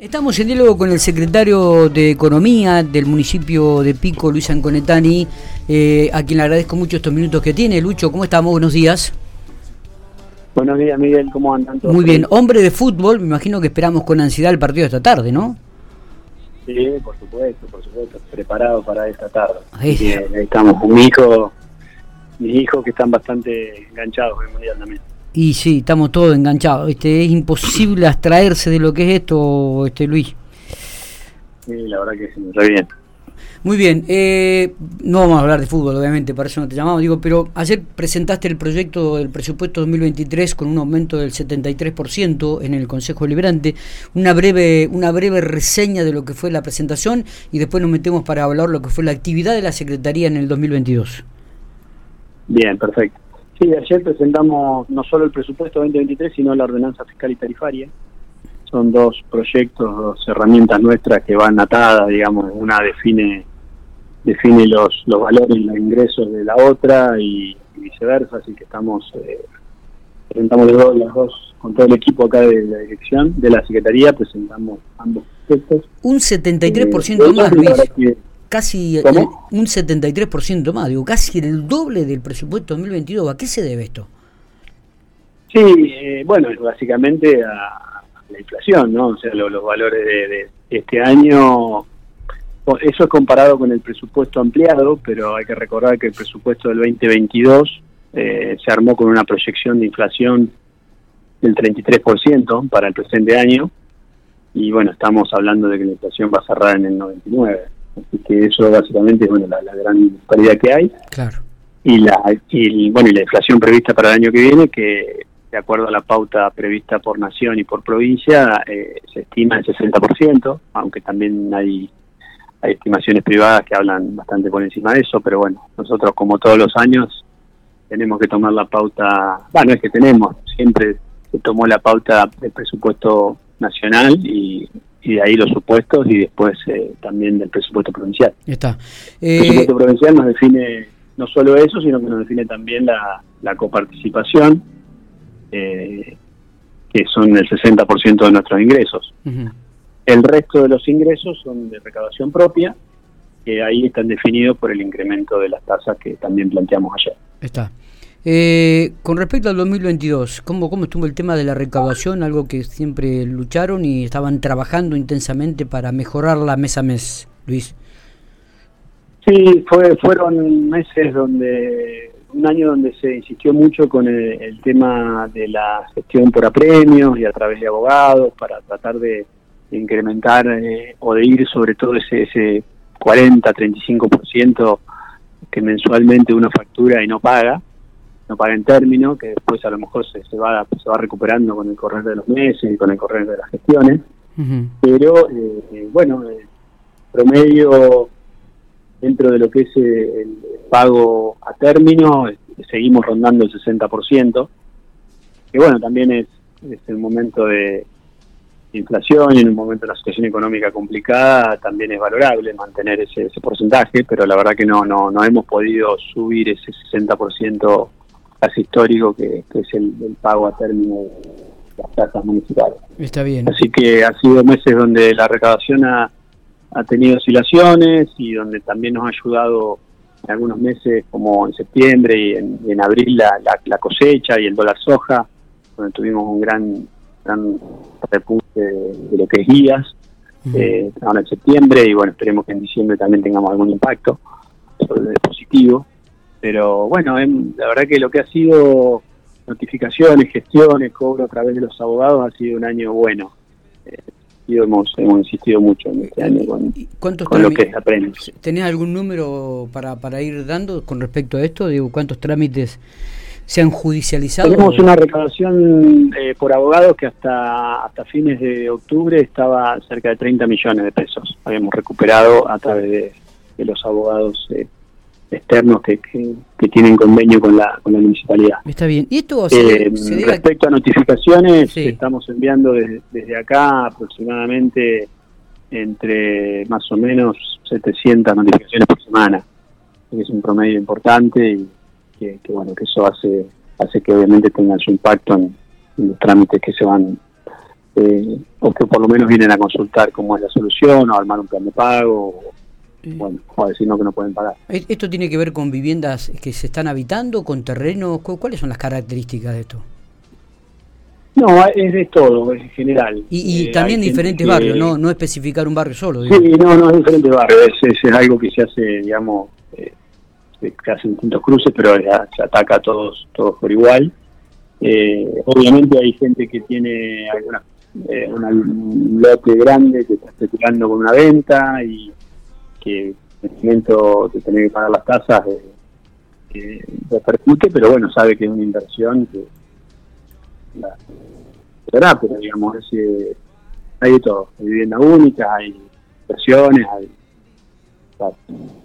Estamos en diálogo con el secretario de Economía del municipio de Pico, Luis Anconetani, eh, a quien le agradezco mucho estos minutos que tiene. Lucho, ¿cómo estamos? Buenos días. Buenos días, Miguel, ¿cómo andan todos? Muy bien, hombre de fútbol, me imagino que esperamos con ansiedad el partido de esta tarde, ¿no? Sí, por supuesto, por supuesto, preparado para esta tarde. Ahí estamos, con mi hijo, mis hijos que están bastante enganchados en el Mundial también. Y sí, estamos todos enganchados. Este, es imposible abstraerse de lo que es esto, este Luis. Sí, la verdad que sí, muy bien. Muy bien, eh, no vamos a hablar de fútbol, obviamente, para eso no te llamamos, digo, pero ayer presentaste el proyecto del presupuesto 2023 con un aumento del 73% en el Consejo Deliberante, una breve, una breve reseña de lo que fue la presentación y después nos metemos para hablar lo que fue la actividad de la Secretaría en el 2022. Bien, perfecto. Sí, ayer presentamos no solo el presupuesto 2023, sino la ordenanza fiscal y tarifaria. Son dos proyectos, dos herramientas nuestras que van atadas, digamos, una define define los, los valores y los ingresos de la otra y, viceversa, así que estamos eh, presentamos los dos, las dos con todo el equipo acá de la dirección de la Secretaría, presentamos ambos proyectos. Un 73% eh, más, Luis casi un 73% más, digo, casi el doble del presupuesto 2022. ¿A qué se debe esto? Sí, eh, bueno, básicamente a la inflación, ¿no? O sea, los valores de, este año, eso es comparado con el presupuesto ampliado, pero hay que recordar que el presupuesto del 2022 eh, se armó con una proyección de inflación del 33% para el presente año, y bueno, estamos hablando de que la inflación va a cerrar en el 99%. Así que eso básicamente es bueno, la, gran disparidad que hay. Claro. Y la, y, bueno, y la inflación prevista para el año que viene, que de acuerdo a la pauta prevista por nación y por provincia, eh, se estima el 60%, aunque también hay, hay estimaciones privadas que hablan bastante por encima de eso, pero bueno, nosotros como todos los años tenemos que tomar la pauta, bueno, es que tenemos, siempre se tomó la pauta del presupuesto nacional y y de ahí los supuestos y después eh, también del presupuesto provincial. Está. el presupuesto eh, provincial nos define no solo eso, sino que nos define también la, la coparticipación, eh, que son el 60% de nuestros ingresos. El resto de los ingresos son de recaudación propia, que ahí están definidos por el incremento de las tasas que también planteamos ayer. Está. Eh, con respecto al 2022, ¿cómo, ¿cómo estuvo el tema de la recaudación? Algo que siempre lucharon y estaban trabajando intensamente para mejorarla mes a mes, Luis. Sí, fue, fueron meses donde, un año donde se insistió mucho con el, tema de la gestión por apremios y a través de abogados para tratar de, incrementar eh, o de ir sobre todo ese, ese 40-35% que mensualmente uno factura y no paga no paga en término, que después a lo mejor se, se, va, se va recuperando con el correr de los meses y con el correr de las gestiones. Pero eh, eh, bueno, el promedio dentro de lo que es eh, el pago a término, seguimos rondando el 60%, que bueno, también es, es el momento de, inflación y en un momento de una situación económica complicada también es valorable mantener ese, ese porcentaje, pero la verdad que no, no, no hemos podido subir ese 60% casi histórico que, es el, pago a término de las tasas municipales. Está bien. Así que ha sido meses donde la recaudación ha, tenido oscilaciones y donde también nos ha ayudado en algunos meses como en septiembre y en, abril la, la, cosecha y el dólar soja, donde tuvimos un gran, gran repunte de, lo que es guías. Eh, ahora en septiembre y bueno, esperemos que en diciembre también tengamos algún impacto positivo. Pero bueno, la verdad que lo que ha sido notificaciones, gestiones, cobro a través de los abogados ha sido un año bueno. Eh, y hemos, hemos insistido mucho en este año con, con lo que aprende. ¿Tenés algún número para, para ir dando con respecto a esto? Digo, ¿cuántos trámites se han judicializado? Tenemos una recaudación eh, por abogados que hasta, hasta fines de octubre estaba cerca de 30 millones de pesos. Habíamos recuperado a través de, de los abogados eh, externos que, que, tienen convenio con la, con la municipalidad. Está bien. ¿Y esto eh, Respecto a notificaciones, estamos enviando desde, acá aproximadamente entre más o menos 700 notificaciones por semana. Es un promedio importante y que, bueno que eso hace hace que obviamente tenga su impacto en, los trámites que se van eh, o que por lo menos vienen a consultar cómo es la solución o armar un plan de pago o, bueno, o a decirnos que no pueden pagar. ¿Esto tiene que ver con viviendas que se están habitando, con terrenos? ¿Cuáles son las características de esto? No, es de todo, en general. Y, eh, también diferentes barrios, ¿no? No especificar un barrio solo. Sí, no, no, es diferentes barrios. Es, es, algo que se hace, digamos, eh, se hacen distintos cruces, pero se ataca a todos, todos por igual. Eh, obviamente hay gente que tiene alguna, eh, un lote grande que está especulando con una venta y que en el momento de tener que pagar las tasas eh, repercute, pero bueno, sabe que es una inversión que la, pero digamos, es, hay de todo, hay vivienda única, hay inversiones, hay,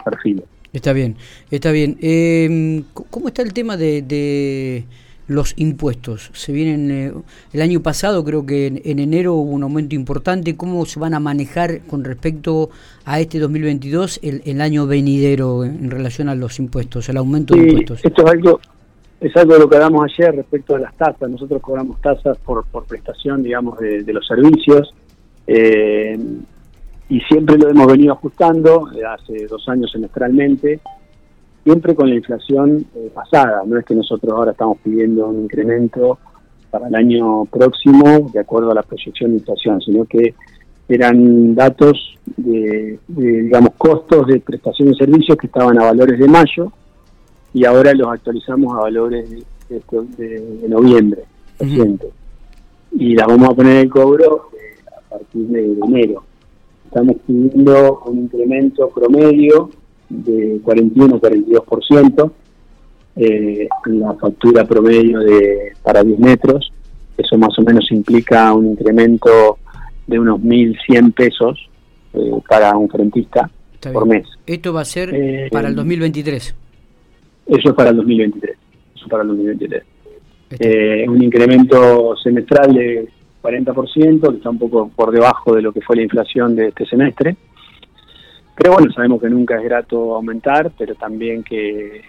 perfiles. Está bien, está bien. Eh, ¿Cómo está el tema de, los impuestos? Se vienen eh, el año pasado, creo que en, enero hubo un aumento importante. ¿Cómo se van a manejar con respecto a este 2022 el, el año venidero en relación a los impuestos, el aumento de impuestos? Esto es algo es algo de lo que hablamos ayer respecto a las tasas. Nosotros cobramos tasas por, por prestación, digamos, de, los servicios. Eh, y siempre lo hemos venido ajustando, eh, hace dos años semestralmente, siempre con la inflación eh, pasada. No es que nosotros ahora estamos pidiendo un incremento para el año próximo de acuerdo a la proyección de inflación, sino que eran datos de, de digamos, costos de prestación de servicios que estaban a valores de mayo y ahora los actualizamos a valores de, noviembre Y las vamos a poner en cobro eh, a partir de enero. Estamos pidiendo un incremento promedio de 41-42% eh, en la factura promedio de para 10 metros. Eso más o menos implica un incremento de unos 1.100 pesos eh, para un frentista por mes. Esto va a ser eh, para el 2023. Eso es para el 2023. Eso para el 2023. Eh, un incremento semestral de 40%, que está un poco por debajo de lo que fue la inflación de este semestre. Pero bueno, sabemos que nunca es grato aumentar, pero también que,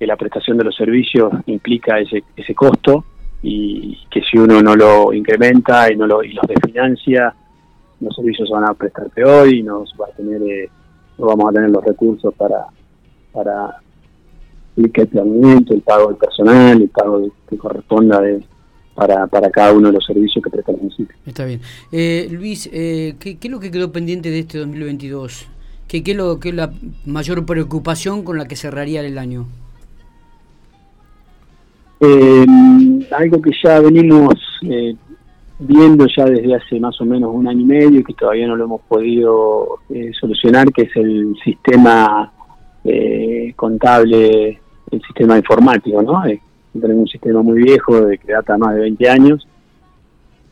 la prestación de los servicios implica ese, ese costo y que si uno no lo incrementa y no lo y los desfinancia, los servicios se van a prestar peor y no va a tener eh, no vamos a tener los recursos para para el planeamiento, el pago del personal, el pago que corresponda de, para, para cada uno de los servicios que presta el municipio. Está bien. Eh, Luis, eh, ¿qué, es lo que quedó pendiente de este 2022? ¿Qué, qué, es es la mayor preocupación con la que cerraría el año? Eh, algo que ya venimos eh, viendo ya desde hace más o menos un año y medio y que todavía no lo hemos podido solucionar, que es el sistema contable el sistema informático, ¿no? tenemos un sistema muy viejo de que data más de 20 años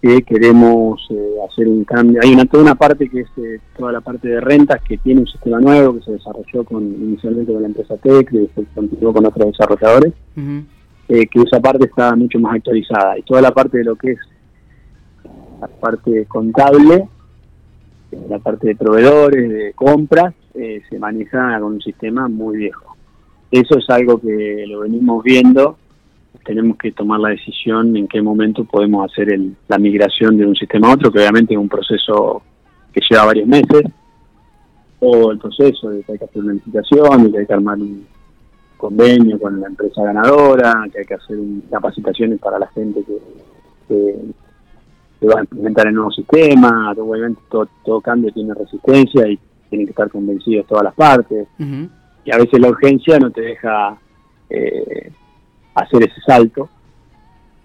que queremos eh, hacer un cambio. Hay una toda una parte que es eh, toda la parte de rentas que tiene un sistema nuevo que se desarrolló con inicialmente con la empresa Tech, y después continuó con otros desarrolladores, eh, que esa parte está mucho más actualizada y toda la parte de lo que es la parte contable, la parte de proveedores, de compras, se maneja con un sistema muy viejo. Eso es algo que lo venimos viendo. Tenemos que tomar la decisión en qué momento podemos hacer el, la migración de un sistema a otro, que obviamente es un proceso que lleva varios meses. O el proceso de que hay que hacer una licitación, de que hay que armar un convenio con la empresa ganadora, que hay que hacer capacitaciones para la gente que, que, va a implementar el nuevo sistema. Obviamente todo, todo cambio tiene resistencia y tienen que estar convencidos todas las partes y a veces la urgencia no te deja eh, hacer ese salto.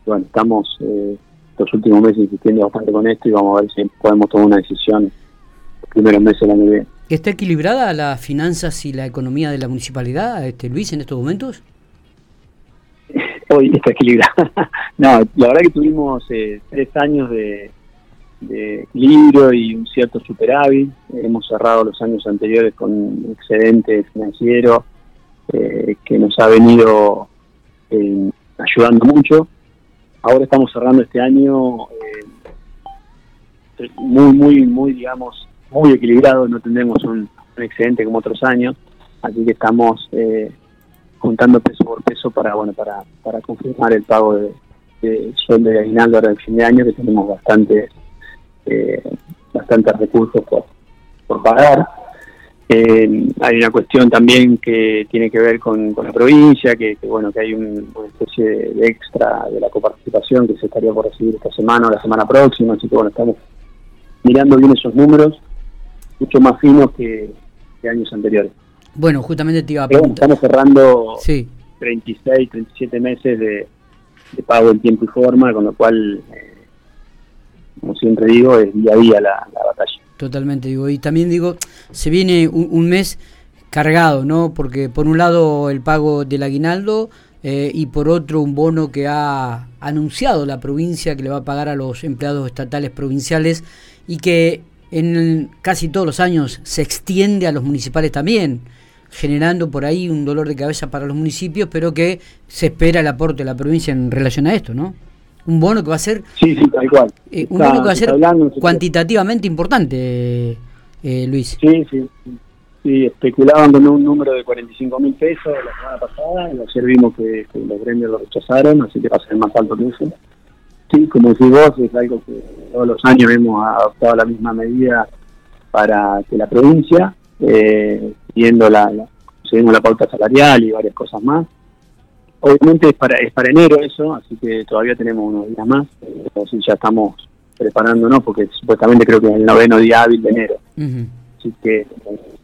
Bueno, estamos eh, los últimos meses insistiendo bastante con esto y vamos a ver si podemos tomar una decisión los primeros meses año que viene. ¿Está equilibrada las finanzas y la economía de la municipalidad, este Luis, en estos momentos? Hoy está equilibrada. no, la verdad que tuvimos eh, tres años de, de equilibrio y un cierto superávit. Hemos cerrado los años anteriores con un excedente financiero eh, que nos ha venido eh, ayudando mucho. Ahora estamos cerrando este año eh, muy, muy, muy, digamos, muy equilibrado. No tendremos un, excedente como otros años, así que estamos juntando peso por peso para, bueno, para, para confirmar el pago de, de sueldo de aguinaldo ahora en fin de año, que tenemos bastante bastantes recursos por, por pagar. Eh, hay una cuestión también que tiene que ver con, la provincia, que, bueno que hay una especie de extra de la coparticipación que se estaría por recibir esta semana o la semana próxima, así que bueno, estamos mirando bien esos números, mucho más finos que, años anteriores. Bueno, justamente te iba a preguntar. estamos cerrando 36, 37 meses de, pago en tiempo y forma, con lo cual, eh, como siempre digo, es día a día la batalla. Totalmente, digo. Y también digo, se viene un, mes cargado, ¿no? Porque por un lado el pago del aguinaldo eh, y por otro un bono que ha anunciado la provincia que le va a pagar a los empleados estatales provinciales y que en casi todos los años se extiende a los municipales también, generando por ahí un dolor de cabeza para los municipios, pero que se espera el aporte de la provincia en relación a esto, ¿no? Un bono que va a ser sí, sí, tal cual. Eh, un bono que va a ser cuantitativamente importante, eh, Luis. Sí, sí, sí. especulaban con un número de 45 mil pesos la semana pasada y ayer vimos que, los gremios lo rechazaron, así que va a ser más alto que eso. Sí, como decís vos, es algo que todos los años hemos adoptado la misma medida para que la provincia, eh, siguiendo la, la, seguimos la pauta salarial y varias cosas más, Obviamente es para, es para enero eso, así que todavía tenemos unos días más. Entonces ya estamos preparándonos porque supuestamente creo que es el noveno día hábil de enero. Así que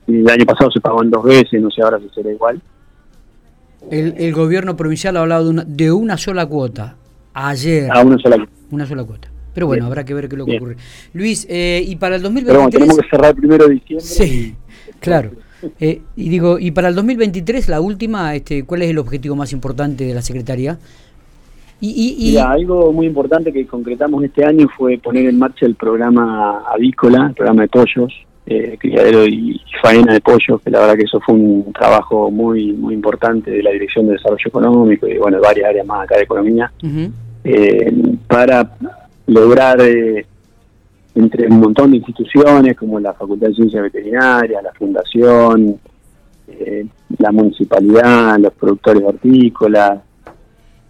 el año pasado se pagó en dos veces, no sé ahora si será igual. El, el gobierno provincial ha hablado de una, de una sola cuota. Ayer. Ah, una sola cuota. Una sola cuota. Pero bueno, habrá que ver qué es lo que ocurre. Luis, eh, y para el 2023... Pero bueno, tenemos que cerrar el primero de diciembre. Sí, claro. Eh, y digo, y para el 2023, la última, este, ¿cuál es el objetivo más importante de la Secretaría? Y, y, algo muy importante que concretamos este año fue poner en marcha el programa avícola, el programa de pollos, eh, criadero y faena de pollos, que la verdad que eso fue un trabajo muy muy importante de la Dirección de Desarrollo Económico y bueno, de varias áreas más acá de economía, eh, para lograr eh, entre un montón de instituciones como la Facultad de Ciencias Veterinarias, la Fundación, eh, la municipalidad, los productores hortícolas,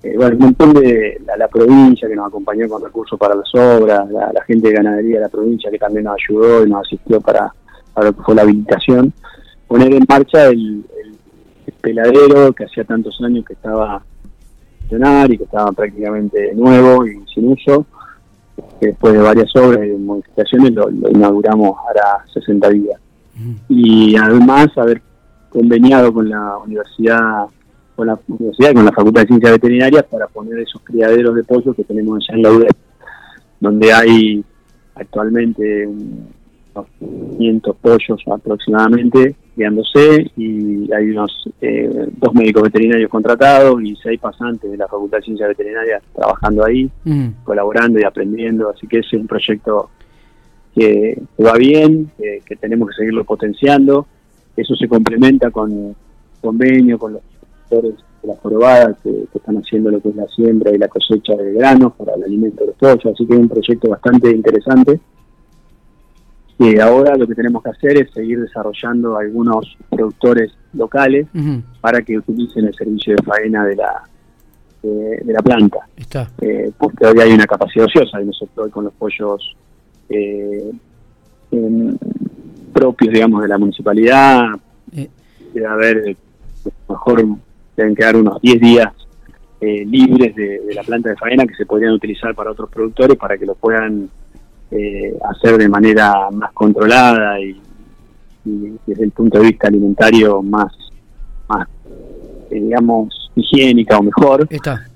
eh, bueno, un montón de la, provincia que nos acompañó con recursos para las obras, la, gente de ganadería de la provincia que también nos ayudó y nos asistió para, lo que fue la habilitación, poner en marcha el, peladero que hacía tantos años que estaba funcionar y que estaba prácticamente nuevo y sin uso después de varias obras y modificaciones lo, inauguramos ahora 60 días. Y además haber conveniado con la universidad con la universidad con la Facultad de Ciencias Veterinarias para poner esos criaderos de pollo que tenemos allá en la UDEP, donde hay actualmente unos 500 pollos aproximadamente criándose y hay unos eh, dos médicos veterinarios contratados y seis pasantes de la Facultad de Ciencias Veterinarias trabajando ahí, mm. colaborando y aprendiendo, así que es un proyecto que, va bien, que, tenemos que seguirlo potenciando, eso se complementa con convenio con los sectores de las probadas que, están haciendo lo que es la siembra y la cosecha de granos para el alimento de los pollos, así que es un proyecto bastante interesante y ahora lo que tenemos que hacer es seguir desarrollando algunos productores locales para que utilicen el servicio de faena de la de, la planta. Eh, porque hoy hay una capacidad ociosa y nosotros hoy con los pollos eh, propios, digamos, de la municipalidad, eh. debe haber, mejor deben quedar unos 10 días libres de, de la planta de faena que se podrían utilizar para otros productores para que lo puedan eh, hacer de manera más controlada y, desde el punto de vista alimentario más, más eh, digamos, higiénica o mejor,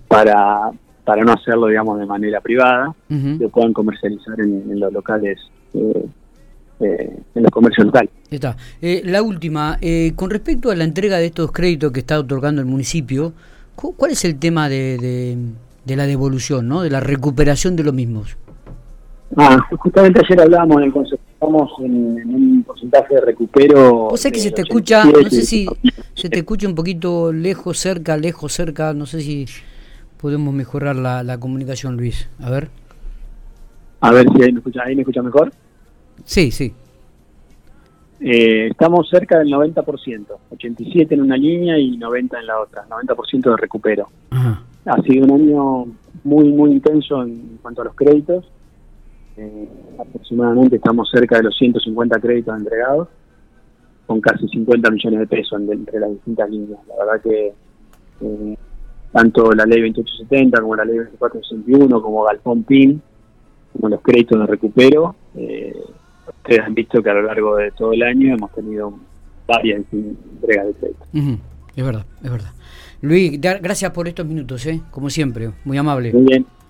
para para no hacerlo, digamos, de manera privada, lo puedan comercializar en, los locales, eh, en los comercios locales. Está. la última, con respecto a la entrega de estos créditos que está otorgando el municipio, ¿cuál es el tema de, de, la devolución, ¿no? de la recuperación de los mismos? Ah, justamente ayer hablábamos en el consejo, estamos en, un porcentaje de recupero. O sea que se te escucha, no sé si se te escucha un poquito lejos, cerca, lejos, cerca, no sé si podemos mejorar la, comunicación, Luis. A ver. A ver si ahí me escucha, ¿ahí me escucha mejor. Sí, sí. Eh, estamos cerca del 90%, 87 en una línea y 90 en la otra, 90% de recupero. Ha sido un año muy, muy intenso en cuanto a los créditos Eh, aproximadamente estamos cerca de los 150 créditos entregados, con casi 50 millones de pesos entre las distintas líneas. La verdad que eh, tanto la ley 2870 como la ley 2461, como Galpón PIN, como los créditos de recupero, eh, ustedes han visto que a lo largo de todo el año hemos tenido varias entregas de crédito. Es verdad, es verdad. Luis, gracias por estos minutos, ¿eh? como siempre, muy amable. Muy bien,